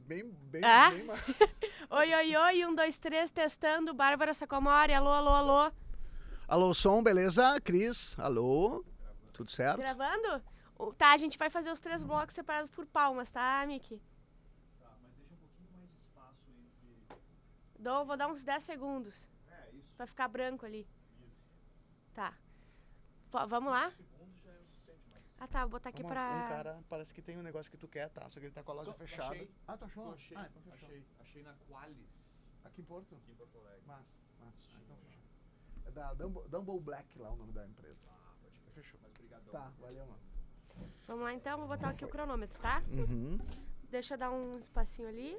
bem, bem, Ah? bem mais. Oi, oi, oi, um, dois, três, testando. Bárbara Sacomori, alô, alô, alô. Alô, som, beleza? Cris, alô? Tudo certo? Gravando? Tá, a gente vai fazer os três blocos separados por palmas, tá, Miki? Dou, vou dar uns 10 segundos. Pra ficar branco ali. Tá. Pô, vamos lá? Ah, tá, vou botar aqui Uma- pra... Um cara parece que tem um negócio que tu quer, tá? Só que ele tá com a loja Tô- fechada. achei. Ah, tu achou? achei, Ah, então fechou. achei, achei na Qualis, Aqui em Porto? aqui em Porto Alegre. Mas, mas, ah, então fechou. É da Dumble, Dumble Black lá o nome da empresa. Ah, pode crer. Fechou. Mas brigadão. Tá, valeu, mano. Vamos lá, então. Vou botar aqui o cronômetro, tá? Uhum. Deixa eu dar um espacinho ali.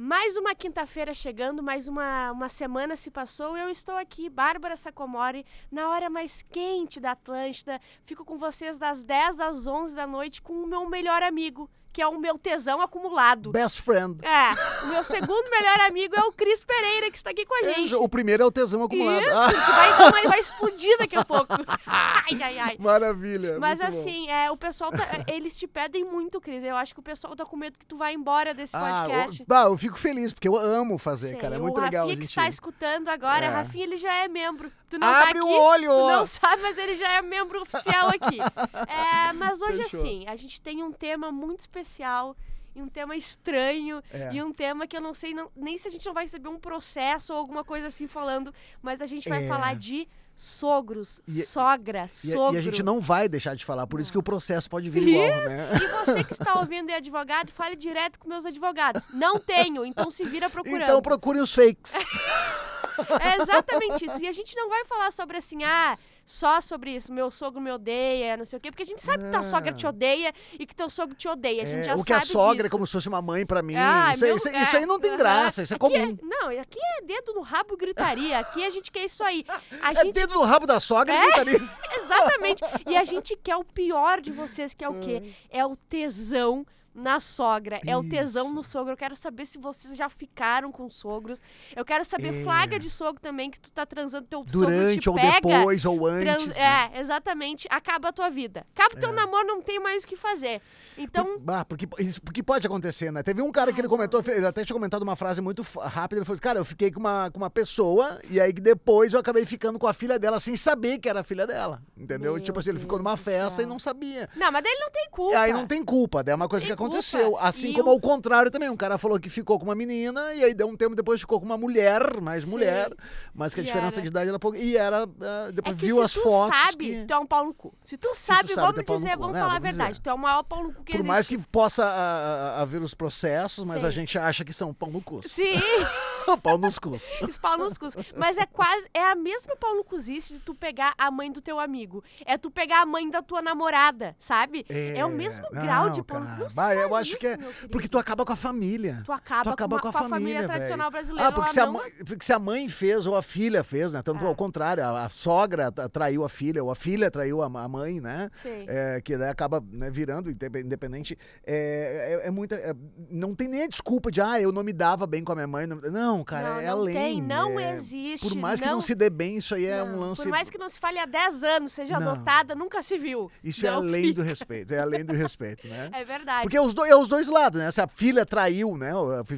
Mais uma quinta-feira chegando, mais uma, uma semana se passou eu estou aqui, Bárbara Sacomori, na hora mais quente da Atlântida. Fico com vocês das 10 às 11 da noite com o meu melhor amigo, que é o meu tesão acumulado. Best friend. É, o meu segundo melhor amigo é o Cris Pereira, que está aqui com a gente. O primeiro é o tesão acumulado. Isso, Ah, que vai, então ele vai explodir daqui a pouco. Ai, ai, ai. maravilha. Mas bom. assim, é, o pessoal tá, eles te pedem muito, Cris. Eu acho que o pessoal tá com medo que tu vá embora desse Ah, podcast. eu, bah, eu fico feliz, porque eu amo fazer, Sei, cara. É o muito legal. Rafinha a que gente... está escutando agora, É. Rafinha, ele já é membro. Tu não Abre tá aqui, o olho! tu não sabe, mas ele já é membro oficial aqui. É, mas hoje, Fechou. assim, a gente tem um tema muito especial. E um tema estranho, É. e um tema que eu não sei não- nem se a gente não vai receber um processo ou alguma coisa assim falando, mas a gente vai É. falar de sogros, E- sogra, E, a- sogro. e a gente não vai deixar de falar, por isso que o processo pode vir igual, né? E você que está ouvindo e é advogado, fale direto com meus advogados. Não tenho, então se vira procurando. Então procurem os fakes. É exatamente isso. E a gente não vai falar sobre assim, ah, só sobre isso, meu sogro me odeia, não sei o quê, porque a gente sabe que tua Ah. sogra te odeia e que teu sogro te odeia. A gente É, já o sabe que a sogra é disso. como se fosse uma mãe pra mim. Ah, isso, aí- meu- isso aí- isso aí não tem é, graça, isso é comum. não, aqui é dedo no rabo e gritaria. Aqui a gente quer isso aí. A É gente dedo no rabo da sogra É? e gritaria. Exatamente. E a gente quer o pior de vocês, que é o quê? É o tesão na sogra. É o tesão Isso. no sogro. Eu quero saber se vocês já ficaram com sogros. Eu quero saber É. flaga de sogro também, que tu tá transando teu Durante sogro ou te pega. depois ou antes. trans- né? É, exatamente. Acaba a tua vida. Acaba o teu É. namoro, não tem mais o que fazer. Então, Por- ah, porque, isso- porque pode acontecer, né? Teve um cara que ele comentou, ele até tinha comentado uma frase muito rápida, ele falou, cara, eu fiquei com uma, com uma pessoa e aí que depois eu acabei ficando com a filha dela sem saber que era a filha dela, entendeu? Meu tipo assim, ele ficou numa Deus festa e não sabia. não, mas daí ele não tem E culpa. aí não tem culpa, daí é uma coisa que aconteceu. Assim como o- ao contrário também, um cara falou que ficou com uma menina e aí deu um tempo depois ficou com uma mulher, mais Sim. mulher, mas que a E diferença era. de idade era pouco. E era, ah, É depois que viu se as tu fotos sabe, que... tu é um pau no cu. Se tu sabe, sabe, tu vamos é pau no dizer, cu, vamos né? falar a Vamos verdade. dizer. Tu é o maior pau no cu que Por existe. mais que possa ah, ah, haver os processos, mas a Sim. gente acha que são pão no cu. Sim, pau nos cus. esse pau nos cus. Mas é quase, é a mesma pau no cuzice de tu pegar a mãe do teu amigo. É tu pegar a mãe da tua namorada, sabe? É, o mesmo grau de pau no cu. cara. Não se Bah, eu acho isso, que é. Porque tu acaba com a família. Tu acaba, tu acaba com, com a uma- família, família, tradicional brasileira. Ah, porque se, a não. mãe, porque se a mãe fez ou a filha fez, né? Tanto Ah. ao contrário, a, a sogra tra- traiu a filha ou a filha traiu a, a mãe, né? Sim. É, que daí acaba né, virando indepe- independente. É, é, é muita. é- não tem nem a desculpa de, ah, eu não me dava bem com a minha mãe. Não, não, cara, não, é não além. tem, não é- existe. Por mais que não se dê bem, isso aí é um não. lance. Por mais que não se fale há 10 anos, seja Não. adotada, nunca se viu. Isso é Não além do respeito, é além do respeito, né? É verdade. Porque é os, do- é os dois lados, né? Se a filha traiu, né?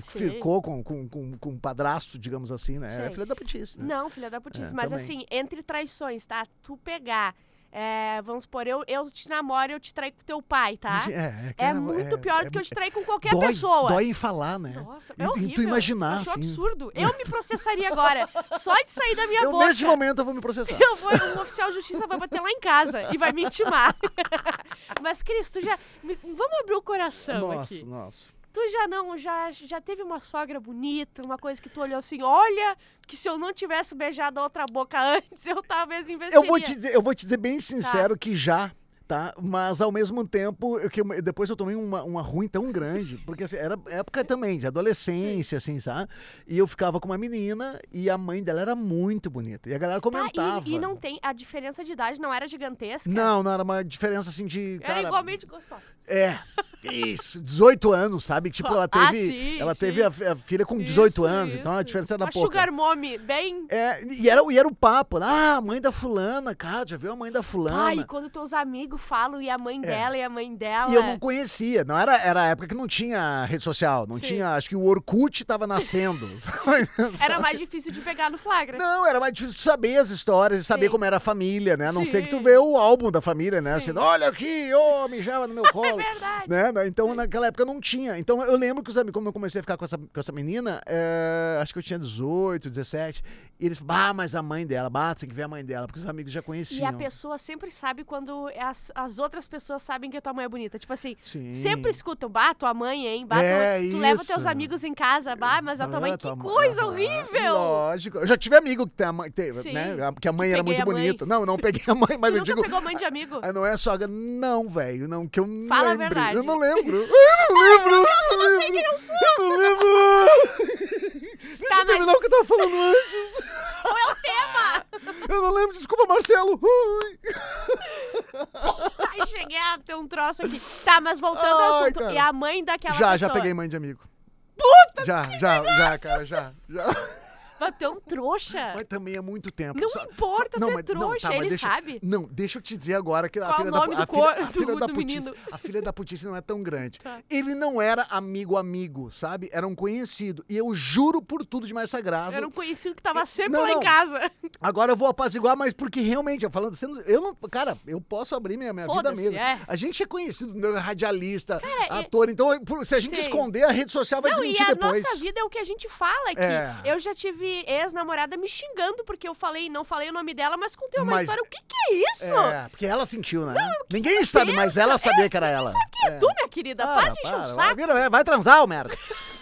Sim. Ficou com, com, com, com um padrasto, digamos assim, né? É Sim. filha da putice, né? Não, filha da putice. É, mas também. assim, entre traições, tá? Tu pegar. É, vamos supor, eu, eu te namoro e eu te traio com teu pai, tá? É, que É muito pior do que eu te trair com qualquer dói, pessoa. Dói em falar, né? Nossa, E- é e horrível. tu imaginar, eu assim. absurdo. Eu me processaria agora. Só de sair da minha Eu, boca. neste momento, eu vou me processar. Eu vou, um oficial de justiça vai bater lá em casa e vai me intimar. Mas, Cris, tu já. me- vamos abrir o coração Nossa, aqui. nossa. Tu já não, já, já teve uma sogra bonita, uma coisa que tu olhou assim, olha, que se eu não tivesse beijado a outra boca antes, eu talvez investiria. Eu vou, te dizer, eu vou te dizer bem sincero que já, tá? Mas ao mesmo tempo, eu, que depois eu tomei uma, uma ruim tão grande, porque assim, era época também de adolescência, assim, sabe? E eu ficava com uma menina e a mãe dela era muito bonita. E a galera Tá, comentava. e, e não tem, a diferença de idade não era gigantesca? Não, não era uma diferença assim de. Era Cara, igualmente gostosa. É. Isso, 18 anos, sabe? Tipo, ela Ah, teve, sim, ela sim. teve a, a filha com 18 Isso, anos, então a isso. diferença era Uma pouca. sugar mommy, bem... É, e era, e era o papo, ah, a mãe da fulana, cara, já viu a mãe da fulana? Ai, quando teus amigos falam e a mãe dela e a mãe dela... É. E eu não conhecia, não era, era a época que não tinha rede social, não Sim. tinha, acho que o Orkut tava nascendo. Era mais difícil de pegar no flagra. Não, era mais difícil saber as histórias e saber como era a família, né? A não ser que tu vê o álbum da família, né? Sim. Assim, olha aqui, ô, mijava no meu colo. verdade. Né? Né? Então, naquela época não tinha. Então, eu lembro que os amigos, como eu comecei a ficar com essa, com essa menina, é, acho que eu tinha 18, 17, e eles falaram, ah, mas a mãe dela, bah, tem que ver a mãe dela, porque os amigos já E conheciam. a pessoa sempre sabe quando as, as outras pessoas sabem que a tua mãe é bonita. Tipo assim, Sim. sempre escutam, bah, tua mãe, hein? Bah, É, tu, tu leva teus amigos em casa, bah, mas a tua Ah, mãe, tua que mãe- coisa Aham, horrível! Lógico. Eu já tive amigo que tem a mãe, tem, Sim. né? Que a mãe Que era muito bonita. Não, não peguei a mãe, mas tu eu nunca digo. pegou mãe de amigo? Ah, não é sogra? Não, velho. Não, que eu não Fala a verdade. Eu não lembro. Eu não lembro. Eu não lembro. Eu não lembro. Deixa Tá, eu terminar o que eu tava falando antes. Qual é o tema? Eu não lembro. Desculpa, Marcelo. Ui. Ai, cheguei a ter um troço aqui. Tá, mas voltando ao Ai, assunto. cara. E a mãe daquela Já, pessoa? já peguei mãe de amigo. Puta! Já, já, já, cara, já. já. Bateu um trouxa. Mas também é muito tempo. Não Só- importa, só- tu é mas- trouxa, mas ele deixa- sabe. Não, deixa eu te dizer agora que a Qual filha o da, a filha, a filha da putice, a filha da putice não é tão grande. Tá. Ele não era amigo amigo, sabe? Era um conhecido. E eu juro por tudo de mais sagrado. Era um conhecido que tava E- sempre não, lá não. em casa. Agora eu vou apaziguar, mas porque realmente, eu falando, eu não, cara, eu posso abrir minha, minha vida mesmo. é. A gente é conhecido, né, radialista, e- ator, então se a gente Sim. esconder, a rede social vai Não, e desmentir a depois. nossa vida é o que a gente fala aqui. É. Eu já tive ex-namorada me xingando porque eu falei, não falei o nome dela, mas contei uma Mas- história. O que que é isso? É, porque ela sentiu, né? Ninguém sabe, mas ela sabia que era ela. Quem é tu, minha querida? Para, de encher o saco. Vira, é, vai transar, ô merda.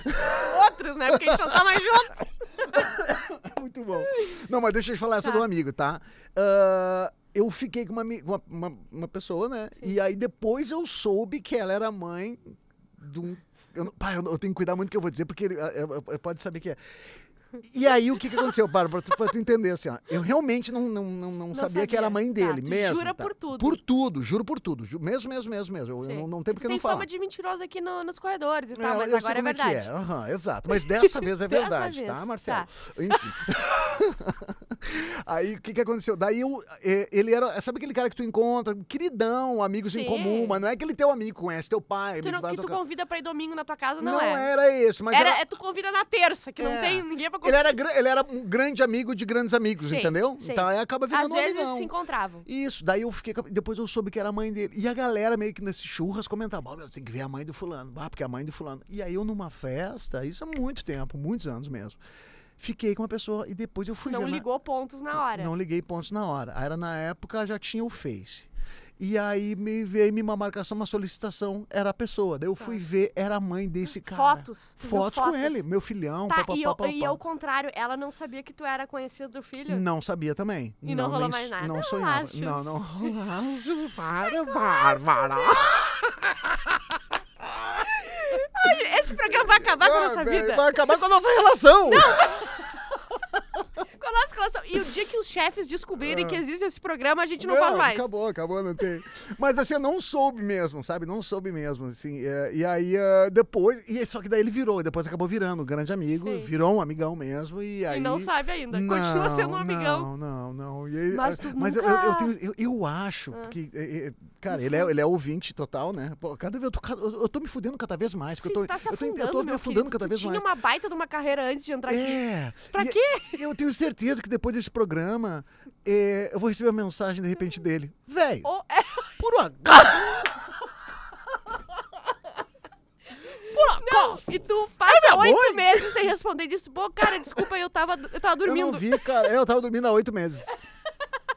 Outros, né? Porque a gente não tá mais junto. Muito bom. Não, mas deixa eu te falar essa Tá. do amigo, tá? Ah, eu fiquei com uma, uma, uma, uma pessoa, né? E aí depois eu soube que ela era mãe de um. Eu, não- pai, eu, eu tenho que cuidar muito do que eu vou dizer, porque ah, eu- eu- pode saber que é. E aí, o que, que aconteceu, Bárbara? Pra tu, pra tu entender, assim, ó. Eu realmente não, não, não, não sabia, que sabia. era a mãe Tá, dele, tu mesmo. jura tá? por tudo. Por tudo, juro por tudo. Ju- mesmo, mesmo, mesmo, mesmo. Eu, eu não, não tem porque Tem não falar. fama de mentiroso aqui no- nos corredores e tal, É, mas eu agora é como verdade. que é. aham, exato. Mas dessa vez é verdade, vez, tá, Marcelo? tá. Enfim. Aí o que, que aconteceu? Daí eu, eh, ele era. Sabe aquele cara que tu encontra, queridão, amigos em Sim. comum, mas não é aquele teu amigo, conhece teu pai. Tu não, que tu tocar- convida pra ir domingo na tua casa, não, Não, é. era esse, mas Era, era. é tu convida na terça, que não É. tem ninguém pra Ele era, ele era um grande amigo de grandes amigos, Sim, entendeu? sim. Então aí acaba virando Às um vezes amigão. se encontravam. Isso, daí eu fiquei. Depois eu soube que era a mãe dele. E a galera meio que nesse churras comentava: Ó, meu, tem que ver a mãe do fulano. Ah, porque é a mãe do fulano. E aí eu numa festa, isso há muito tempo, muitos anos mesmo. Fiquei com uma pessoa e depois eu fui Não ver. na- ligou pontos na hora. Não liguei pontos na hora. Aí Era na época já tinha o Face. E aí me veio uma marcação, uma solicitação, era a pessoa. Daí eu fui ver, era a mãe desse cara. Tá. Fotos. viu Fotos com fotos? ele, meu filhão, Tá, papapá, e, eu, papapá. e ao contrário, ela não sabia que tu era conhecido do filho? Não sabia também. E não rolou nem mais nada? Não sonhava. Lachos. Não, não rolou. Para, Bárbara. Esse programa vai acabar com a nossa vida. Vai acabar com a nossa relação. A nossa relação. E o dia que os chefes descobrirem Ah. que existe esse programa, a gente não, faz mais. Acabou, acabou, não tem. Mas assim, eu não soube mesmo, sabe? Não soube mesmo, assim. é, e aí, é, depois... E só que daí ele virou, depois acabou virando um grande amigo, Sim. virou um amigão mesmo, e aí... E não sabe ainda. Continua sendo um amigão. Não, não, não. E aí, Mas ah, tu mas eu, nunca- eu, eu tenho- eu- eu acho Ah. que... é, é, cara, ele é, ele é ouvinte total, né? Pô, cada vez eu tô, eu eu tô me fudendo cada vez mais. Porque Sim, eu tô, tá eu tô, eu tô me querido. cada vez tinha mais. uma baita de uma carreira antes de entrar aqui. É. Pra E- quê? Eu tenho certeza que depois desse programa, é, eu vou receber uma mensagem de repente dele. Velho, Ou é- por um Não, e tu passa minha oito meses sem responder disse, pô, cara, desculpa, eu tava, eu tava Eu dormindo. não vi, cara. Eu tava dormindo há oito meses.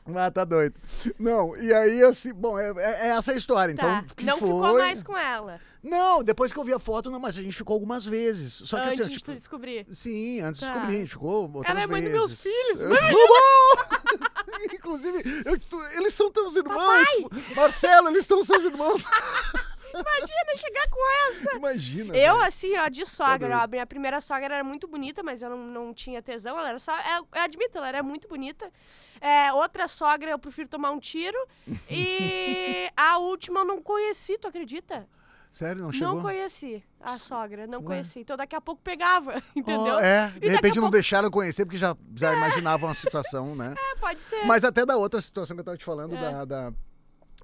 Ah, tá doido. Não, e aí, assim, bom, é, é- é essa a história. Então, Tá. que Não foi... ficou mais com ela. Não, depois que eu vi a foto, não, mas a gente ficou algumas vezes. Só que antes assim, de tipo, tu descobrir. Sim, antes de Tá. descobrir, a gente ficou outras Ela é mãe dos meus filhos, Eu- Inclusive, eu- tu- eles são teus irmãos. Marcelo, eles são seus irmãos. Imagina chegar com essa. Imagina. Eu, velho. assim, ó, de sogra, ó, a minha primeira sogra era muito bonita, mas eu não, não tinha tesão, ela era só, eu, eu admito, ela era muito bonita. É, outra sogra, eu prefiro tomar um tiro. E a última eu não conheci, tu acredita? Sério, não chegou? Não conheci a sogra, não Ué. conheci. Então daqui a pouco pegava, entendeu? Oh, é, de repente não pouco- deixaram conhecer porque já, já imaginavam a situação, né? É, pode ser. Mas até da outra situação que eu tava te falando, É. da, da-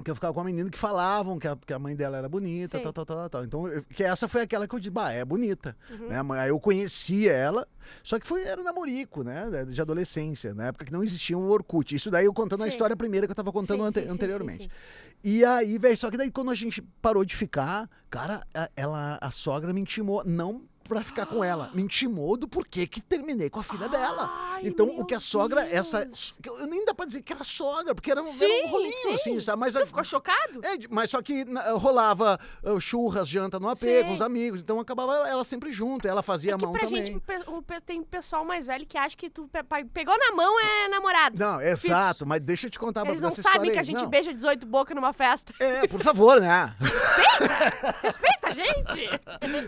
Que eu ficava com uma menina que falavam que a, que a mãe dela era bonita, Sim. tal, tal, tal, tal. Então, eu- que essa foi aquela que eu disse, bah, é bonita. Uhum. Né? Aí eu conhecia ela, só que foi, era namorico, né? De adolescência, na época que não existia o Orkut. Isso daí eu contando a Sim. história primeira que eu tava contando Sim, ante- sim, anteriormente. E aí, velho, só que daí quando a gente parou de ficar, cara, a- ela, a sogra me intimou, não pra ficar com ela, me intimou do porquê que terminei com a filha dela. Ai, Então, meu o que a sogra, essa. Deus. que Eu nem dá pra dizer que era sogra, porque era, um- era Sim, um rolinho, sim. assim, sabe? Mas, Tu ficou chocado? é, mas só que na- rolava uh, churras, janta no AP Sim. com os amigos, então acabava ela, ela sempre junto, ela fazia É a mão pra também. gente, tem pessoal mais velho que acha que tu pegou na mão é namorado. Não, exato, mas deixa eu te contar Eles não sabem que a gente Não. beija 18 boca numa festa. É, por favor, né? Respeita a gente!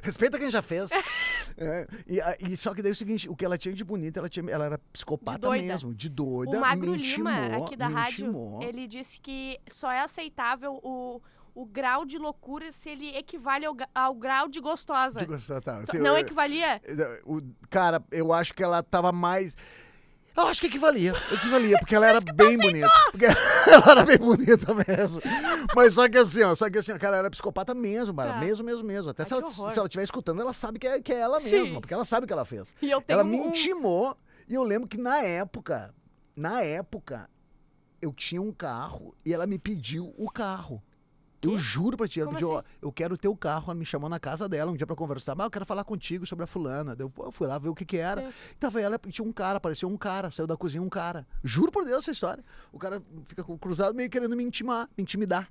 Respeita quem já fez. É, e, e só que daí é o seguinte, o que ela tinha de bonita, ela, tinha, ela era psicopata De mesmo, de doida. o Magro Lima, aqui da rádio, ele disse que só é aceitável o, o grau de loucura se ele equivale ao, ao grau de gostosa. Digo, só tá, Não eu- equivalia? o, cara, eu acho que ela tava mais. Eu acho que equivalia, equivalia, porque ela era bem bonita. Porque ela era bem bonita mesmo. Mas só que assim, ó, só que assim, cara, ela era psicopata mesmo, Mara, Tá. mesmo, mesmo, mesmo. Até Ai, se, ela, horror. se ela estiver escutando, ela sabe que é, que é ela Sim. mesma, porque ela sabe o que ela fez. E eu tenho Ela me um- intimou e eu lembro que na época, na época, eu tinha um carro e ela me pediu o carro. Eu juro pra ti, ela Como pediu, assim? ó, eu quero o teu carro. Ela me chamou na casa dela um dia pra conversar. Mas eu quero falar contigo sobre a fulana. Daí Eu, pô, eu fui lá ver o que que era. Sim. Tava ela, tinha um cara, apareceu um cara, saiu da cozinha um cara. Juro por Deus essa história. O cara fica com- cruzado meio querendo me intimar, me intimidar.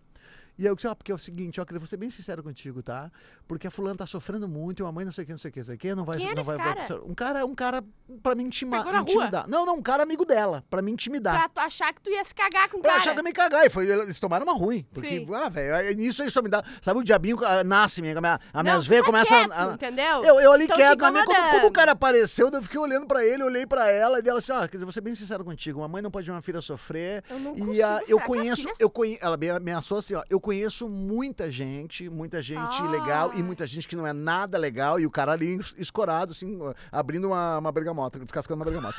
E aí eu disse, ó, porque é o seguinte, ó, queria ser bem sincero contigo, tá? Porque a fulana tá sofrendo muito, e a mãe não sei o que, não sei o que, não sei o que, não vai... Quem não vai, cara? um cara, um cara pra me intimar, na rua? intimidar. Não, não, um cara amigo dela, pra me intimidar. Pra achar que tu ia se cagar com o Pra cara. achar também cagar. E foi, eles tomaram uma ruim. Porque, Sim. ah, velho, nisso aí só me dá. Sabe, o diabinho ah, nasce, minha, a minha, as minhas tu veias tá começam quieto, a. entendeu? Eu, eu ali Tão te quieto, na minha, quando, quando o cara apareceu, eu fiquei olhando pra ele, olhei pra ela, e ela assim, ó, quer dizer, vou ser bem sincero contigo, uma mãe não pode ver uma filha sofrer. Eu não e consigo, ah, será eu a conheço, eu conhe, ela me ameaçou assim, ó, eu conheço muita gente, muita gente Ah. legal e muita gente que não é nada legal, e o cara ali es- escorado, assim, abrindo uma, uma bergamota, descascando uma bergamota.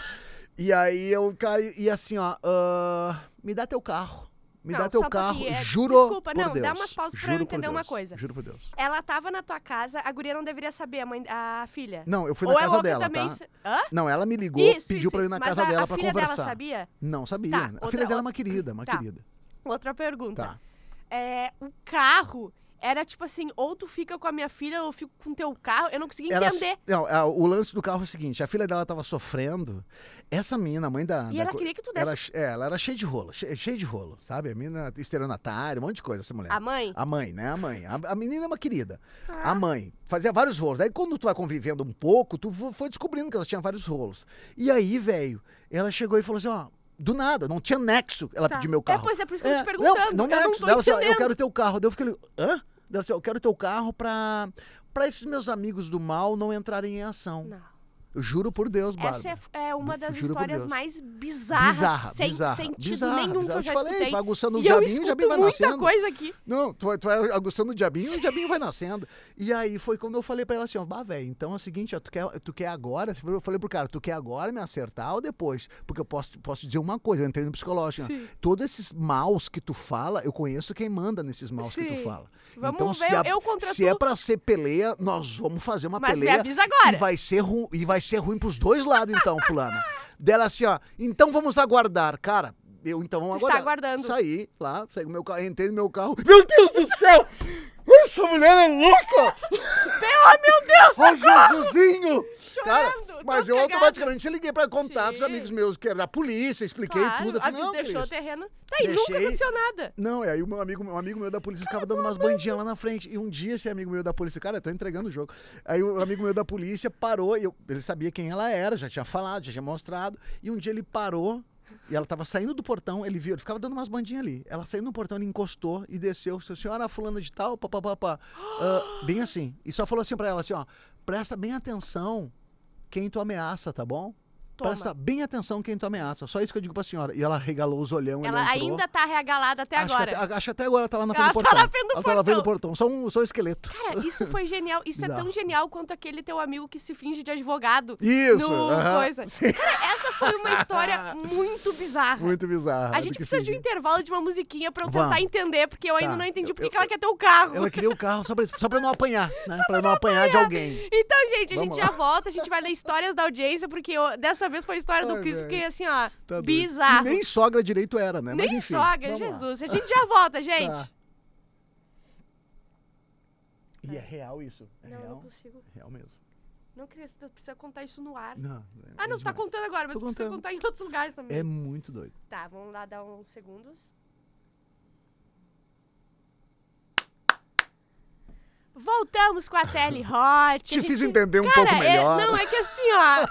E aí eu, cara, e assim, ó, ah, me dá teu carro. Me Não, dá teu carro, pouquinho, é, juro desculpa, por não, Deus. dá umas pausas pra eu juro por entender uma coisa. Juro por Deus. Ela tava na tua casa, a guria não deveria saber, a mãe, a filha. Não, eu fui na Ou a casa outra dela, também. tá? Hã? Não, ela me ligou, Isso, pediu isso, pra eu ir na casa a, dela a pra filha conversar. dela sabia? Não sabia. Tá, a outra- filha dela é uma querida, uma Tá. querida. Outra pergunta. Tá. É, o carro era tipo assim, ou tu fica com a minha filha ou eu fico com o teu carro. Eu não consegui Era- entender. não, a- o lance do carro é o seguinte: a filha dela tava sofrendo. Essa menina, a mãe da. E da ela queria que tu ela, desse. é, ela era cheia de rolo, cheia, cheia de rolo, sabe? A menina estereonatária, um monte de coisa, essa mulher. A mãe? A mãe, né? A mãe. A, a menina é uma querida. Ah. A mãe fazia vários rolos. Daí, quando tu vai convivendo um pouco, tu foi descobrindo que ela tinha vários rolos. E aí, velho, ela chegou e falou assim: ó, do nada, não tinha nexo ela Tá. pediu meu É, carro. pois é, por isso que eu tô te não, perguntando. não eu não nexo. tô Dela assim, eu quero teu carro. Daí eu fiquei hã? Dela assim, eu quero teu carro pra, pra esses meus amigos do mal não entrarem em ação. Não. Eu juro por Deus, Bárbara. Essa é, é uma das Juro histórias mais bizarras, bizarra, sem bizarra, sentido bizarra, nenhum bizarra. que eu te já falei, escutei. tu vai aguçando o E diabinho, o diabinho vai muita nascendo. coisa aqui. Não, tu vai, tu vai aguçando o diabinho e o diabinho vai nascendo. E aí foi quando eu falei pra ela assim, ó, bah, velho, então é o seguinte, ó, tu quer, tu quer agora? Eu falei pro cara, tu quer agora me acertar ou depois? Porque eu posso, posso dizer uma coisa, eu entrei no psicológico. né? Sim. Todos esses maus que tu fala, eu conheço quem manda nesses maus que tu Sim. fala. Vamos então, ver, se, a- eu contra se tu. é pra ser peleia, nós vamos fazer uma Mas me peleia. avisa agora. E vai ser, ru e vai ser ruim pros dois lados, então, fulana. Dela assim, ó, então vamos aguardar. Cara, eu então vamos Tu está aguardar. aguardando. Saí lá, saí meu carro, entrei no meu carro. Meu Deus do céu! Essa mulher é louca! Oh, meu Deus! Ó, Jesusinho! Cara, Chorando, mas tô eu cagada. automaticamente liguei pra contatos, Sim. amigos meus, que era da polícia, expliquei Claro, tudo. Eu falei, não, deixou Cris, o terreno. Tá, e nunca aconteceu nada. Não, e aí o meu amigo, um amigo meu da polícia ficava dando umas bandinhas lá na frente. E um dia esse amigo meu da polícia, cara, eu tô entregando o jogo. Aí o amigo meu da polícia parou, e eu- ele sabia quem ela era, já tinha falado, já tinha mostrado. E um dia ele parou, e ela tava saindo do portão, ele viu, ele ficava dando umas bandinhas ali. Ela saiu no portão, ele encostou e desceu. Seu senhora fulana de tal, papapá. Ah, bem assim. E só falou assim pra ela assim, ó, presta bem atenção quem tu ameaça, tá bom? Toma. Presta bem atenção quem tu ameaça. Só isso que eu digo pra senhora. E ela regalou os olhão, Ela ela ainda tá regalada até acho agora. Que até, acho que até agora ela tá lá na frente Ela do tá portão. na frente do ela tá na frente do portão. portão. Só um, só um esqueleto. Cara, isso foi genial. Isso é tão genial quanto aquele teu amigo que se finge de advogado. Isso! no aham. coisa. Cara, essa foi uma história muito bizarra. Muito bizarro. A gente precisa de um intervalo de uma musiquinha pra eu tentar Vamos. entender, porque eu ainda Tá. não entendi por que ela quer ter o carro. Ela queria o carro só pra, só pra não apanhar, né? Pra não apanhar de alguém. Então, gente, a gente lá. já volta, a gente vai ler histórias da audiência, porque eu- dessa vez foi a história do Ai, Cris, velho. porque assim, ó, Tá bizarro. E nem sogra direito era, né? Nem Mas enfim. sogra, vamos lá. Jesus. A gente já volta, gente. Tá. E é real isso? É Não, não real? consigo. Real mesmo. Não, Cris, tu precisa contar isso no ar. Não. é- Ah, é não, tu tá contando agora, mas Tô tu precisa contar em outros lugares também. É muito doido. Tá, vamos lá dar uns segundos. Voltamos com a Tele Hot. Te A fiz gente- entender um Cara, pouco é- melhor. não, é que assim, ó.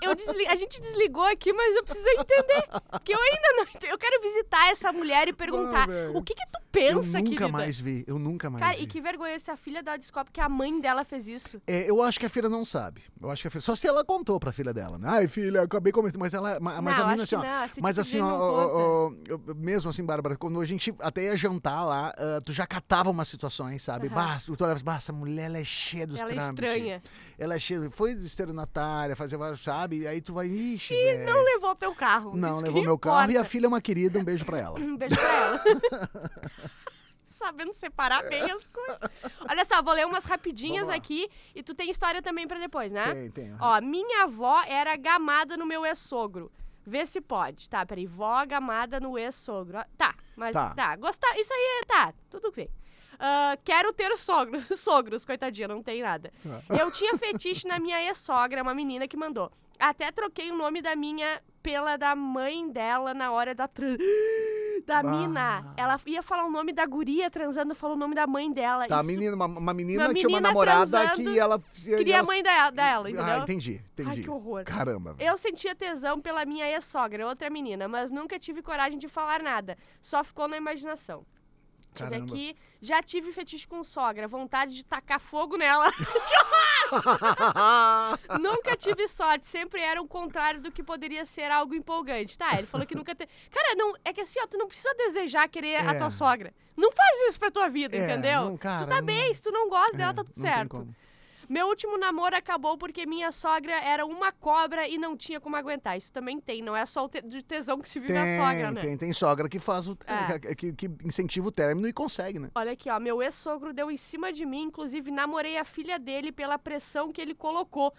eu desli- A gente desligou aqui, mas eu preciso entender. Porque eu ainda não. Eu quero visitar essa mulher e perguntar: o que que tu pensa, eu nunca querida? mais vi. Eu nunca mais Cara, vi. e que vergonha se a filha dela descobre que a mãe dela fez isso. É, eu acho que a filha não sabe. Eu acho que a filha. Só se ela contou pra filha dela, né? Ai, filha, acabei comentando. Mas ela. Mas não, a eu menina assim, ó. não. Mas tipo assim, ó, ó, ó, mesmo assim, Bárbara, quando a gente até ia jantar lá, ah, tu já catava umas situações, sabe? Aham. Bah, tu olhava, bah, essa mulher, ela é cheia dos Ela é trâmites. estranha. Ela é cheia. Foi estelionatária, fazer vários, sabe? Aí tu vai, ixi, E velho. não levou teu carro. Não, levou meu carro e a importa. filha é uma querida, um beijo pra ela. Um beijo pra ela. Sabendo separar bem as coisas. Olha só, vou ler umas rapidinhas aqui e tu tem história também pra depois, né? Tem, tem. Ó, minha avó era gamada no meu ex-sogro. Vê se pode. Tá, peraí. Vó gamada no ex-sogro. Tá, mas Tá. tá. Gostar. Isso aí é. Tá, tudo bem. Ah, quero ter sogros. Sogros, coitadinha, não tem nada. Tá. Eu tinha fetiche na minha ex-sogra, uma menina que mandou. Até troquei o nome da minha pela da mãe dela na hora da trans. Da Ah. mina. Ela ia falar o nome da guria transando, falou o nome da mãe dela. Tá, Isso menina, uma, uma menina Uma tinha uma menina namorada transando, que ela. Queria ela- a mãe dela, dela entendeu? Ah, entendi, entendi. Ai, que horror. Caramba. Eu sentia tesão pela minha ex-sogra, outra menina, mas nunca tive coragem de falar nada. Só ficou na imaginação. Caramba. aqui. Já tive fetiche com sogra, vontade de tacar fogo nela. nunca tive sorte, sempre era o contrário do que poderia ser algo empolgante. Tá, ele falou que nunca teve. Cara, não, é que assim, ó, tu não precisa desejar querer a É. tua sogra. Não faz isso pra tua vida, É, entendeu? não, cara, tu tá não- bem, se tu não gosta dela, É, tá tudo certo. Meu último namoro acabou porque minha sogra era uma cobra e não tinha como aguentar. Isso também tem, não é só o te- de tesão que se vive a sogra, né? tem, tem sogra que faz o. É. Que, que incentiva o término e consegue, né? Olha aqui, ó, meu ex-sogro deu em cima de mim, inclusive namorei a filha dele pela pressão que ele colocou.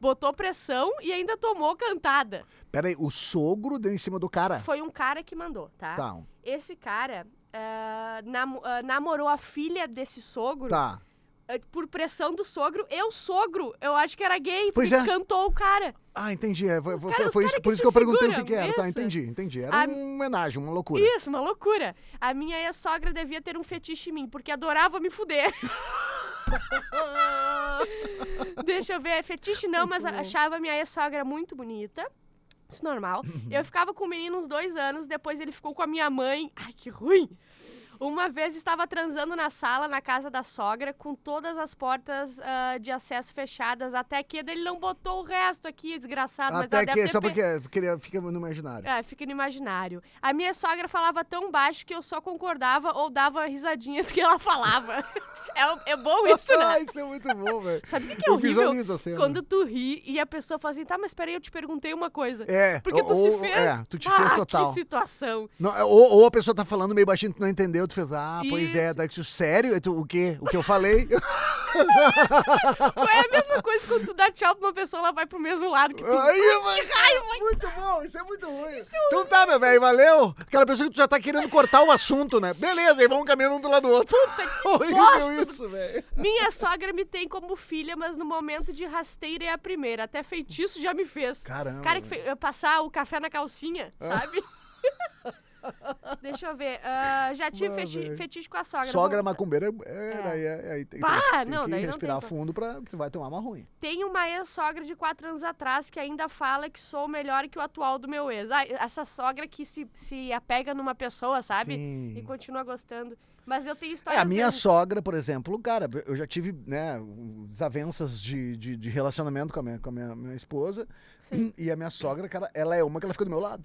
Botou pressão e ainda tomou cantada. Pera aí, o sogro deu em cima do cara. Foi um cara que mandou, tá? Tá, Esse cara ah, namo- ah, namorou a filha desse sogro tá. Ah, por pressão do sogro. Eu, sogro, eu acho que era gay, Pois porque é. cantou o cara. Ah, entendi. é, Foi, Cara, foi isso, que por isso que eu perguntei o que, que era. Tá, isso. entendi, entendi. Era A- uma homenagem, uma loucura. Isso, uma loucura. A minha ex-sogra devia ter um fetiche em mim, porque adorava me fuder. Deixa eu ver, fetiche não, mas Muito bom. achava minha ex-sogra muito bonita. Isso normal. Uhum. Eu ficava com o menino uns dois anos, depois ele ficou com a minha mãe. Ai, que ruim! Uma vez estava transando na sala, na casa da sogra, com todas as portas ah, de acesso fechadas, até que ele não botou o resto aqui, desgraçado. mas Até que, só pe- porque queria, fica no imaginário. é, fica no imaginário. A minha sogra falava tão baixo que eu só concordava ou dava risadinha do que ela falava. é, é bom isso, Ah, né? isso é muito bom, velho. Sabe o que, que é Eu horrível? Quando tu ri e a pessoa fala assim, tá, mas peraí, eu te perguntei uma coisa. É, Porque tu ou, se fez. É, tu te ah, fez total. Que situação. Não, é, ou, ou a pessoa tá falando meio baixinho, tu não entendeu, tu fez, ah, pois é, Isso. daí tu, sério? Tu, o quê? O que eu falei? É a mesma coisa quando tu dá tchau pra uma pessoa, ela vai pro mesmo lado que tu. Aí, mas, cara, muito bom, isso é muito ruim. então tá, meu velho, valeu. Aquela pessoa que tu já tá querendo cortar o assunto, né? Beleza, aí vamos caminhando um do lado do outro. Horrível bosta. isso, velho. Minha sogra me tem como filha, mas no momento de rasteira é a primeira. Até feitiço já me fez. Caramba. Cara que fe... passar o café na calcinha, Ah. sabe? Deixa eu ver. ah, já tive feti- fetiche com a sogra. Sogra Vou- macumbeira é, é, É. daí é- aí tem, Bah, tem, tem não, que daí não respirar tem fundo pra que tu vai tomar uma ruim. Tem uma ex-sogra de quatro anos atrás que ainda fala que sou melhor que o atual do meu ex. Ah, essa sogra que se, se apega numa pessoa, sabe? Sim. E continua gostando. Mas eu tenho É, histórias a minha grandes. sogra, por exemplo, cara, eu já tive, né, desavenças de, de, de relacionamento com a minha, com a minha, minha esposa. Sim. E a minha sogra, cara, ela é uma que ela fica do meu lado.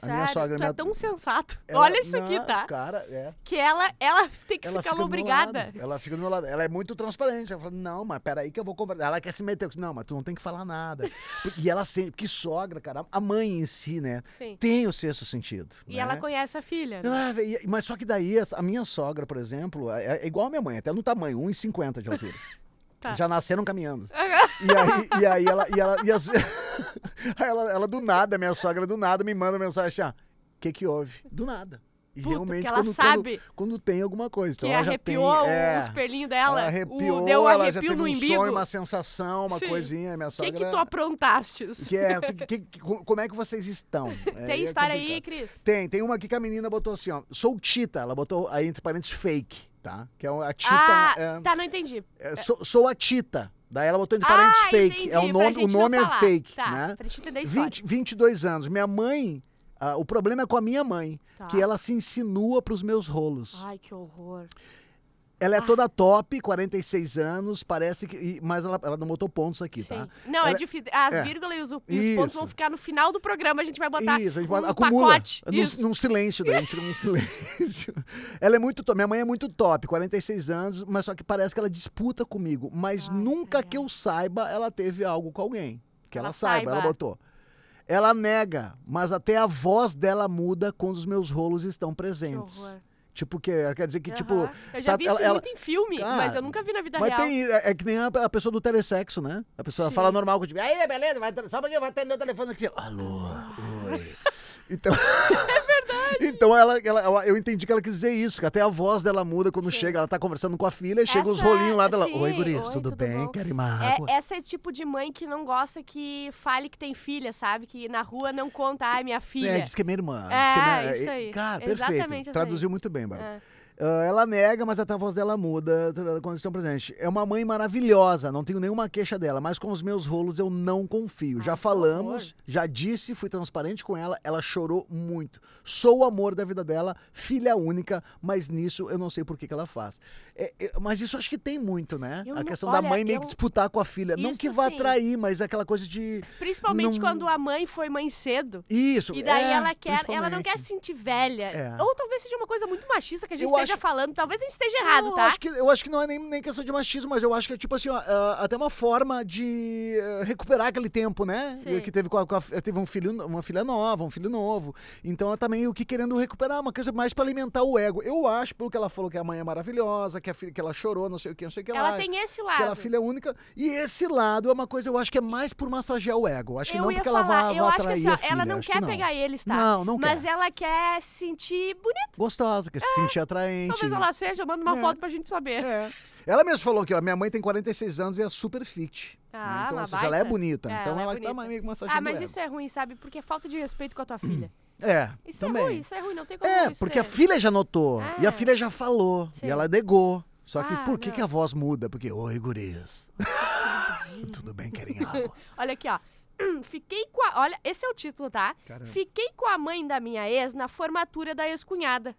A minha sogra, tu minha- é tão sensato. Ela- Olha isso aqui, Não, tá? Cara, é. Que ela, ela tem que Ela ficar fica obrigada. Ela fica do meu lado. Ela é muito transparente. Ela fala, não, mas peraí que eu vou conversar. Ela quer se meter. Disse, não, mas tu não tem que falar nada. e ela sempre, que sogra, cara, a mãe em si, né, Sim. tem o sexto sentido. E né? ela conhece a filha. né? Ah, mas só que daí, a minha sogra, por exemplo, é, é igual a minha mãe, até no tamanho, 1,50 de altura. Tá. Já nasceram caminhando. E aí, e aí ela. E ela, e as- ela, ela do nada, minha sogra do nada, me manda mensagem assim: ah, o que que houve? Do nada. E Puta, realmente, ela quando, sabe quando, quando tem alguma coisa. Então que ela já tem. arrepiou é, os pelinhos dela. ela arrepiou, o, deu ela já arrepio teve no um embigo. sonho, uma sensação, uma Sim. coisinha. Minha O que, sogra. que tu aprontastes? que é, que- que- como é que vocês estão? É, Tem é história complicado. aí, Cris? Tem, tem uma aqui que a menina botou assim, ó. Sou Tita, ela botou aí entre parênteses fake, tá? Que é a Tita. ah, é, tá, não entendi. é, sou, sou a Tita. Daí ela botou entre parênteses ah, fake. entendi, é o nome, o nome é fake, tá, né? Pra gente entender a história. 20, 22 anos. Minha mãe, ah, o problema é com a minha mãe, Tá. que ela se insinua pros meus rolos. Ai, que horror. Ela é Ah. toda top, 46 anos, parece que. Mas ela, ela não botou pontos aqui, tá? Sim. Não, é Ela- difícil. As é. vírgulas e os, os pontos vão ficar no final do programa. A gente vai botar Isso, a gente um acumula pacote. num, Isso. num silêncio daí, a gente fica num silêncio. Ela é muito top, minha mãe é muito top, 46 anos, mas só que parece que ela disputa comigo, mas Ai, nunca ai, que eu saiba ela teve algo com alguém. Que ela, Ela saiba, ela saiba. botou. Ela nega, mas até a voz dela muda quando os meus rolos estão Que presentes. horror. Tipo que quer dizer que tipo, Aham. Eu já tá- vi ela- isso ela- muito em filme, Cara, mas eu nunca vi na vida mas real. tem é, é que nem a, a pessoa do telesexo, né? A pessoa Sim. fala normal contigo. Aí, beleza, vai, só porque vai atender o telefone aqui. Alô, oi. Então, É verdade. então ela, ela- eu entendi que ela quis dizer isso, que até a voz dela muda quando Sim. chega, ela tá conversando com a filha, chega os Essa- rolinhos lá dela. sim, Oi, guris, oi, tudo, tudo bem? bom?" Querem uma É, água? essa é tipo de mãe que não gosta que fale que tem filha, sabe? Que na rua não conta, ai, minha filha. É, diz que é minha irmã. É, diz que é minha... isso aí. Cara, Exatamente perfeito. Traduziu aí. muito bem, Bárbara. É. Ah, ela nega, mas até a voz dela muda quando estão presentes. É uma mãe maravilhosa, não tenho nenhuma queixa dela, mas com os meus rolos eu não confio. Ai, já falamos, já disse, fui transparente com ela, ela chorou muito. Sou o amor da vida dela, filha única, mas nisso eu não sei por que, que ela faz. É, é, mas isso acho que tem muito, né? Eu a não- questão da olha, mãe meio eu- que disputar com a filha. não que vá sim. atrair, mas é aquela coisa de. Principalmente Não- quando a mãe foi mãe cedo. Isso. E daí é, ela quer, ela não quer se sentir velha. É. Ou talvez seja uma coisa muito machista que a gente Eu esteja acho- falando. Talvez a gente esteja errado, eu tá? Acho que, eu acho que não é nem, nem questão de machismo, mas eu acho que é tipo assim, ó, ah, até uma forma de ah, recuperar aquele tempo, né? Sim. Que teve, com a- com a- teve um filho, uma filha nova, um filho novo. Então ela tá meio que querendo recuperar, uma coisa mais pra alimentar o ego. Eu acho, pelo que ela falou, que a mãe é maravilhosa, que a filha, que ela chorou, não sei o que, não sei o que Ela lá. tem esse Que lado. ela é filha única. E esse lado é uma coisa, eu acho que é mais por massagear o ego. Acho que eu não porque falar, ela acho que atrair assim, ó, a filha. ela não acho quer que pegar eles, tá? Não, não Mas quer. ela quer se sentir bonita. Gostosa, quer se sentir atraente. Talvez ela seja, manda uma É. foto pra gente saber. É. Ela mesma falou que ó, minha mãe tem 46 anos e é super fit. né? Ah, então, ou seja, ela é bonita. É, então ela é ela, tá meio massageando Ah, mas ela. isso é ruim, sabe? Porque é falta de respeito com a tua filha. É, Isso também. é ruim, isso é ruim, não tem como É, isso porque a ser- filha já notou. E É. a filha já falou. Sim. E ela negou. Só que Ah, por que, não. que a voz muda? Porque, oi, gurias. Tudo bem, querem água? Olha aqui, ó. Fiquei com a. Olha, esse é o título, tá? Caramba. Fiquei com a mãe da minha ex na formatura da ex-cunhada.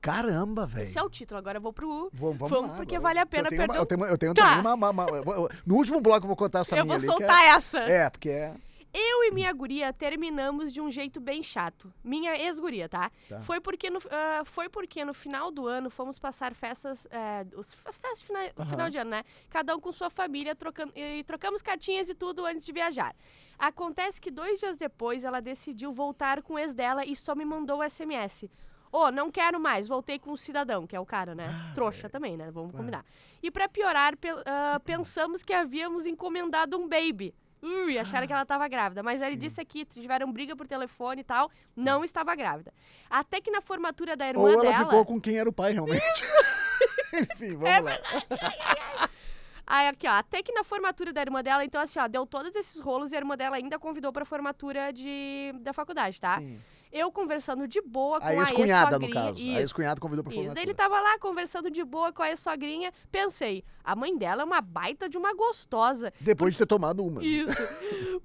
Caramba, velho. Esse é o título. Agora eu vou pro. Vamos, vamos Vamos, lá, porque vale a pena eu tenho uma- perder eu tenho, eu tenho Tá. também uma, uma- uma- eu- No último bloco eu vou contar essa eu minha vou ali. que soltar essa. é, é, porque é... Eu e minha guria terminamos de um jeito bem chato. Minha ex-guria, tá? Tá. Foi, porque no, ah, foi porque no final do ano fomos passar festas, é, os, festas de final, Aham. final de ano, né? Cada um com sua família, trocando, e trocamos cartinhas e tudo antes de viajar. Acontece que dois dias depois ela decidiu voltar com o ex dela e só me mandou o SMS. Ô, não quero mais, voltei com o cidadão, que é o cara, né? Ah, Trouxa velho. também, né? Vamos É. combinar. E pra piorar, pe- ah, pensamos que havíamos encomendado um baby. Ui, acharam que ela tava grávida. Mas ele Sim. disse aqui, tiveram briga por telefone e tal, não estava grávida. Até que na formatura da irmã Ou ela dela... ficou com quem era o pai, realmente. Enfim, vamos É lá. Aí, aqui, ó, até que na formatura da irmã dela, então assim, ó, deu todos esses rolos e a irmã dela ainda convidou pra formatura de, da faculdade, tá? Sim. Eu conversando de boa com A a ex-cunhada, no caso. A Isso. ex-cunhada convidou pra formatura. Daí ele tava lá conversando de boa com a ex-sogrinha. Pensei, a mãe dela é uma baita de uma gostosa. Depois de ter tomado umas. Isso.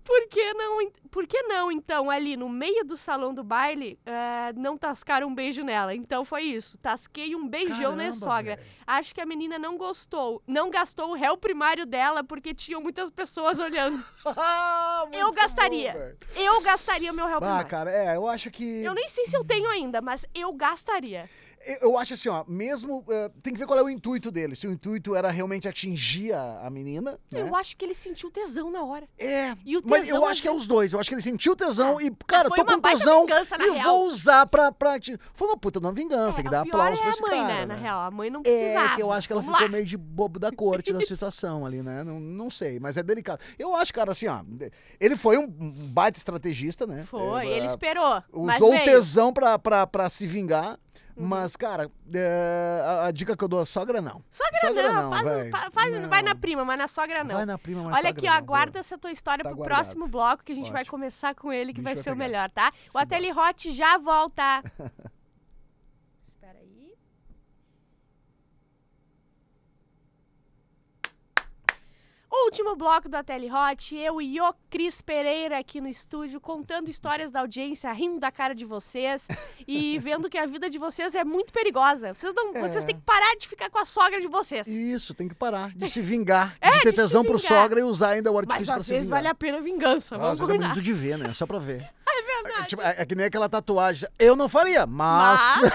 Por que não, por que não então, ali no meio do salão do baile, eh, não tascaram um beijo nela? Então foi isso. Tasquei um beijão na sogra. velho. Acho que a menina não gostou. Não gastou o réu primário dela porque tinham muitas pessoas olhando. Ah, Eu gastaria. bom. Eu gastaria meu réu Ah, primário. cara, é, eu acho que. Eu nem sei se eu tenho ainda, mas eu gastaria. Eu- acho assim, ó, mesmo. eh, tem que ver qual é o intuito dele. Se o intuito era realmente atingir a, a menina. Né? Eu acho que ele sentiu tesão na hora. É. Mas eu acho que é os dois. Eu acho que ele sentiu tesão e, cara, tô com tesão vingança, na e real. vou usar pra, pra. Foi uma puta de uma vingança, tem que É, dar o pior aplausos é pra esse mãe, cara. né? né? Na real, a mãe não precisava. É, que eu acho que ela Vamos ficou lá. meio de bobo da corte da situação ali, né? Não, não sei, mas é delicado. Eu acho, cara, assim, ó. Ele foi um baita estrategista, né? Foi, É, ele esperou. mas Usou o tesão pra, pra, pra se vingar. Uhum. Mas, cara, é, a, a dica que eu dou à sogra, não. Sogra, Sogra não, não, faz, véi. faz- Não. vai na prima, mas na sogra não. Vai na prima, mas Olha aqui, ó, aguarda essa tua história Tá pro guardado. próximo bloco, que a gente vai Ótimo. começar com ele, que vai vai ser o melhor, tá? O Simbora. Ateli Hot já volta. Espera aí. Último bloco do Ateli Hot, eu e o Cris Pereira aqui no estúdio, contando histórias da audiência, rindo da cara de vocês e vendo que a vida de vocês é muito perigosa. Vocês, não, É. vocês têm que parar de ficar com a sogra de vocês. Isso, tem que parar de se vingar. É, de ter de tesão pro sogra e usar ainda o artifício Mas às vezes vale a pena a vingança, Ah, vamos às vezes é bonito de ver, né? Só pra ver. É verdade. É, tipo, é, é que nem aquela tatuagem. Eu não faria, mas, Mas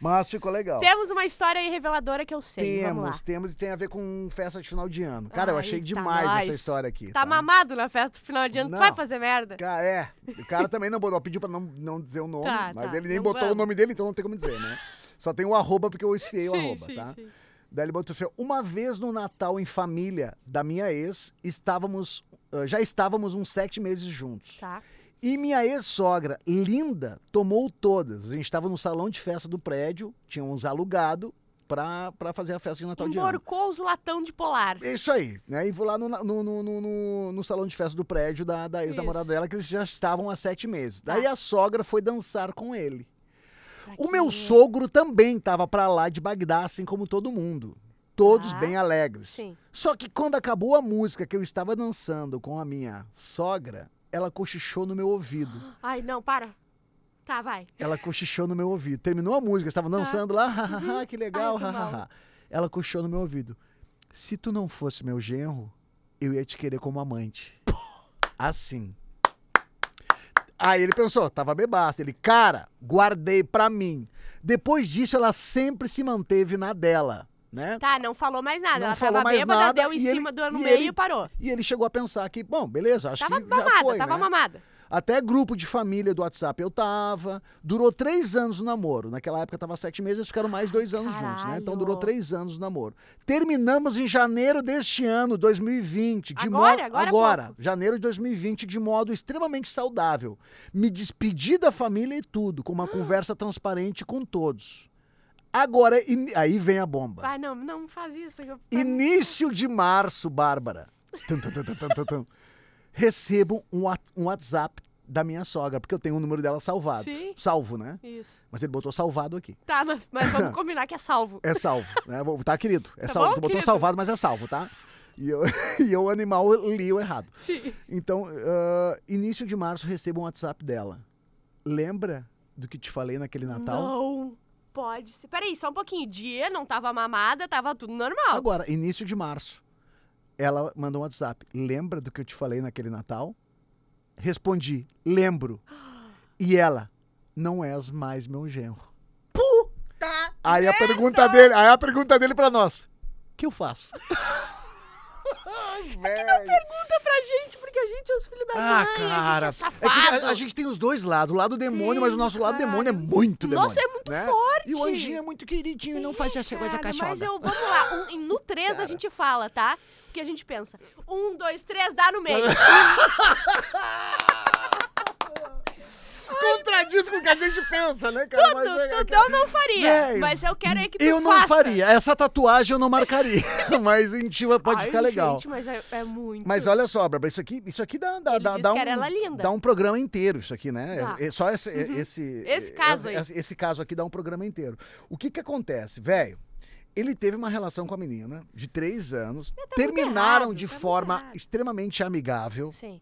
mas ficou legal. temos uma história aí reveladora que eu sei. Temos, temos e tem a ver com festa de final de ano. Cara, eu Ai, achei tá demais essa história aqui. Tá mamado na festa do final de ano, tu Não. vai fazer merda? Cara, é. O cara também não botou, pediu pra não, não dizer o nome, Tá, mas tá, ele nem não botou vamos. o nome dele, então não tem como dizer, né? Só tem o arroba porque eu espiei o arroba, sim, tá? sim. Daí ele botou assim: uma vez no Natal em família da minha ex, estávamos. Já estávamos uns sete meses juntos. Tá. E minha ex-sogra, linda, tomou todas. A gente estava no salão de festa do prédio, tínhamos alugado pra fazer a festa de Natal de ano. Emborcou os latão de polar. Isso aí, né? E vou lá no, no, no, no- no- salão de festa do prédio da, da ex-namorada dela, que eles já estavam há sete meses. Tá. Daí a sogra foi dançar com ele. Pra O meu quê? sogro também estava pra lá de Bagdá, assim como todo mundo. Todos Tá. bem alegres. Sim. Só que quando acabou a música que eu estava dançando com a minha sogra, ela cochichou no meu ouvido. Ai, não, para. Tá, vai. Ela cochichou no meu ouvido. Terminou a música, estavam dançando lá, hahaha, que legal, Tá. Hahaha. Ela cochichou no meu ouvido. Se tu não fosse meu genro, eu ia te querer como amante. Assim. Aí ele pensou, tava bebaço. Ele, cara, guardei pra mim. Depois disso, ela sempre se manteve na dela, né? Tá, não falou mais nada. Não Ela falou mais bêbada, nada, deu em cima ele- do no e meio ele- e parou. E ele chegou a pensar que, bom, beleza, acho Tava que já mamada, foi, tava né? mamada. Até grupo de família do WhatsApp eu tava. Durou três anos o namoro. Naquela época tava sete meses, eles ficaram mais dois anos juntos, né? Então durou caralho. três anos o namoro. Terminamos em janeiro deste ano, 2020. De Agora? Agora é agora pouco. janeiro de 2020, de modo extremamente saudável. Me despedi da família e tudo, com uma Ah. conversa transparente com todos. Agora, in- aí vem a bomba. Vai, não, não faz isso. eu- Início de março, Bárbara. Tum, tum, tum. Recebo um, um WhatsApp da minha sogra, porque eu tenho o número dela salvado. Sim. Salvo, né? Isso. Mas ele botou salvado aqui. Tá, mas, mas vamos combinar que é salvo. É salvo, né? Tá, querido? É Tá salvo. bom, tu botou querido? salvado, mas é salvo, tá? E eu, e eu, animal, li o errado. Sim. Então, ah, início de março, recebo um WhatsApp dela. Lembra do que te falei naquele Natal? Não pode ser. Peraí, só um pouquinho. Dia, não tava mamada, tava tudo normal. Agora, início de março. Ela mandou um WhatsApp. Lembra do que eu te falei naquele Natal? Respondi, lembro. E ela, não és mais meu genro. Tá. Aí a pergunta dele, aí a pergunta dele pra nós. O que eu faço? Ai, velho. Pergunta pra gente, gente é os filhos da Ah, mãe. cara. A gente é que a, a gente tem os dois lados, o lado demônio, Sim, mas o nosso lado cara. demônio é muito demônio. Nossa, é muito né? forte. E o anjinho é muito queridinho, não faz essa coisa Cara, cachorra. Mas eu, vamos lá, um- no 3 a gente fala, tá? Porque a gente pensa, um, dois, três, dá no meio. Contradiz com o que a gente pensa, né, cara? Mas Tudo, é- tudo eu não faria. Véi, mas eu quero é que tu Eu não faça. faria. Essa tatuagem eu não marcaria. mas em ti pode Ai, ficar legal. Gente, mas é, é muito. Mas olha só, Bárbara, isso aqui, isso aqui dá, dá, dá, dá um, linda. dá um programa inteiro, isso aqui, né? É- é só esse, esse, Esse caso aí. esse, esse caso aqui dá um programa inteiro. O que que acontece, velho? Ele teve uma relação com a menina de três anos, terminaram errado, de tá forma errado. extremamente amigável, Sim.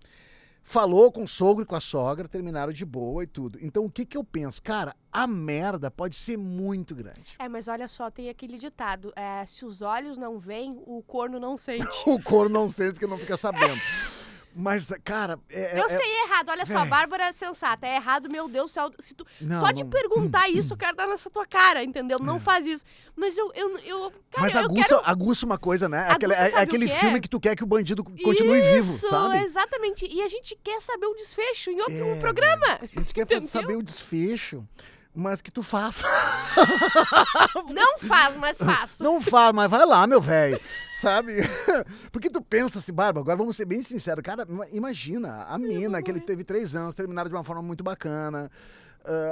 Falou com o sogro e com a sogra, terminaram de boa e tudo. Então o que que eu penso? Cara, a merda pode ser muito grande. É, mas olha só, tem aquele ditado: é, se os olhos não veem, o corno não sente. O couro não sente porque não fica sabendo. Mas, cara, é, Eu é- sei errado, olha só. Bárbara é sensata, é errado, meu Deus do céu. Se tu, Não, só de não. perguntar isso, eu quero dar nessa tua cara, entendeu? Não faz isso. Mas eu, eu, eu cara, Mas eu aguça, quero... aguça uma coisa, né? Aquele, é, o aquele que é? filme que tu quer que o bandido continue vivo, Isso, sabe? exatamente. E a gente quer saber o desfecho em outro É, programa. A gente quer Entendeu? saber o desfecho, mas que tu faça. Não faz, mas faz. Não faz, mas vai lá, meu velho. Sabe? Porque tu pensa assim, Barba, agora vamos ser bem sinceros. Cara, ima- imagina, a mina que ele teve três anos, terminaram de uma forma muito bacana.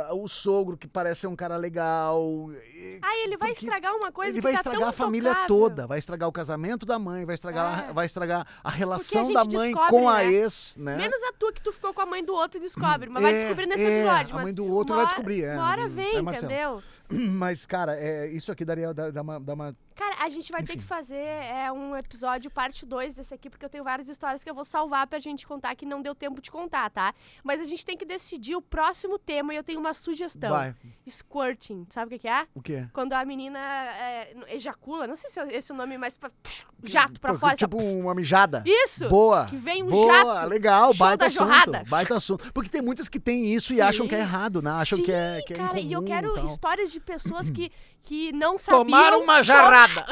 Ah, o sogro que parece ser um cara legal. e- Aí ele vai estragar uma coisa ele vai tá estragar a família intocável. toda, vai estragar o casamento da mãe, vai estragar, É. vai estragar a relação gente da mãe com a né? ex, né? Menos a tua que tu ficou com a mãe do outro e descobre. Mas vai É, descobrir nesse é, episódio. a mãe do outro vai descobrir, é, Uma hora é, vem, Marcelo. entendeu? Mas, cara, é, isso aqui daria dá, dá uma, dá uma. Cara, a gente vai ter que fazer é, um episódio parte 2 desse aqui, porque eu tenho várias histórias que eu vou salvar pra gente contar que não deu tempo de contar, tá? Mas a gente tem que decidir o próximo tema e eu tenho uma sugestão. Vai. Squirting, sabe o que que é? O quê? Quando a menina é, ejacula, não sei se é esse o nome, mas psh, jato pra Pô, fora. Tipo sabe? uma mijada. Isso! Boa. Que vem um Boa, jato. legal, Show baita assunto. jorrada. Baita assunto. Porque tem muitas que têm isso e Sim. acham que é errado, né? Acham Sim, que é, que é cara, e eu incomum quero tal. histórias de pessoas que, que não sabiam... Tomaram uma jarrada.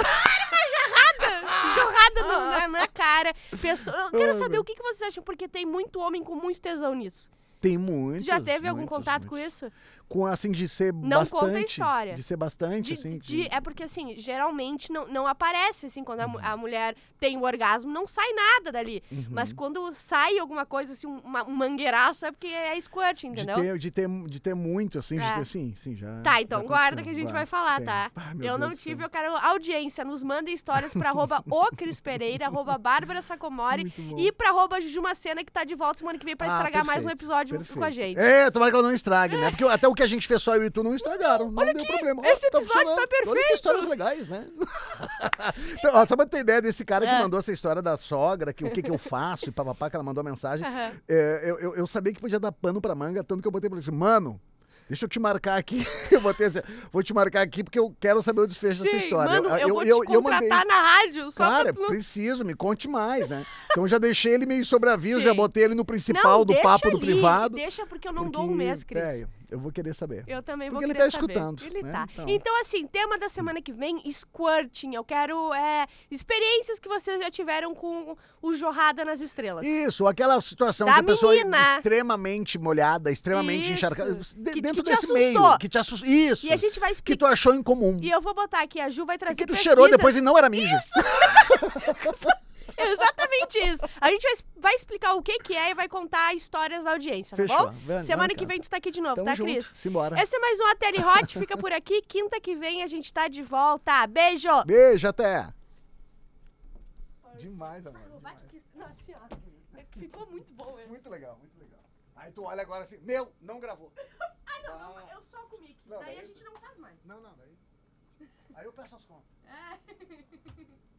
jorrada no- na, na cara. Pessoa- eu quero saber o que, que vocês acham, porque tem muito homem com muito tesão nisso. Tem Tu muitos. já teve algum muitos, contato com muitos. isso? Com assim de ser Não bastante. conta a história. De ser bastante, De- assim. de- é porque, assim, geralmente não, não aparece, assim, quando a, mu- a mulher tem o orgasmo, não sai nada dali. Uhum. Mas quando sai alguma coisa, assim, um, uma- um mangueiraço, é porque é squirting, de entendeu? ter, de, ter, de ter muito, assim, de É. ter, sim, sim, já. Tá, então já guarda que a gente guarda. vai falar, Tem. tá? Ah, eu Deus não tive, céu. eu quero audiência. Nos mandem histórias pra arroba o Cris Pereira, arroba Bárbara Sacomori e pra arroba Jujumacena, que tá de volta semana que vem pra Ah, estragar mais um perfeito, episódio com a perfeito. gente. É, tomara que ela não estrague, né? Porque até o que a gente fez só eu e tu não estragaram. Não deu problema. Ó, esse episódio funcionando. tá Olha que perfeito. histórias legais, né? então, ó, só pra ter ideia desse cara que Ah. mandou essa história da sogra, que o que, que eu faço e papapá, que ela mandou a mensagem. É, eu, eu, eu sabia que podia dar pano pra manga, tanto que eu botei pra ele assim, mano. Deixa eu te marcar aqui. Eu botei assim, vou te marcar aqui porque eu quero saber o desfecho dessa Sim, história. mano, eu, vou te eu contratar mandei. na rádio, só Cara, pra tu preciso, me conte mais, né? Então já deixei ele meio sobre aviso, já botei ele no principal Não, do papo do ali, privado. Deixa porque eu não porque, dou um mês, Cris. velho, eu vou querer saber. Eu também vou Porque ele querer tá saber. escutando, Ele né? tá. Então. Então. assim, tema da semana que vem, squirting. Eu quero é, experiências que vocês já tiveram com o Jorrada nas Estrelas. Isso, aquela situação Da que a pessoa é menina. extremamente molhada, extremamente Isso. encharcada. de- Que- dentro que desse assustou. meio. Que te assustou. Isso. E a gente vai Que explicar. tu achou incomum. E eu vou botar aqui, a Ju vai trazer que tu pesquisas. cheirou depois e não era mijo. Exatamente isso. A gente vai, vai explicar o que que é e vai contar histórias da audiência, tá Fechou. bom? Semana que vem tu tá aqui de novo, Tamo tá, junto. Cris? Simbora. Esse é mais um Ateli Hot, fica por aqui. Quinta que vem a gente tá de volta. Beijo! Beijo, até. Demais, amor. Não, assim, ó. Ficou muito bom esse. Muito legal, muito legal. Aí tu olha agora assim, meu, não gravou. Ah, não, Ah. eu só comi. Não, Daí a daí- gente não faz mais. Não, não, daí. Aí eu peço as contas. É.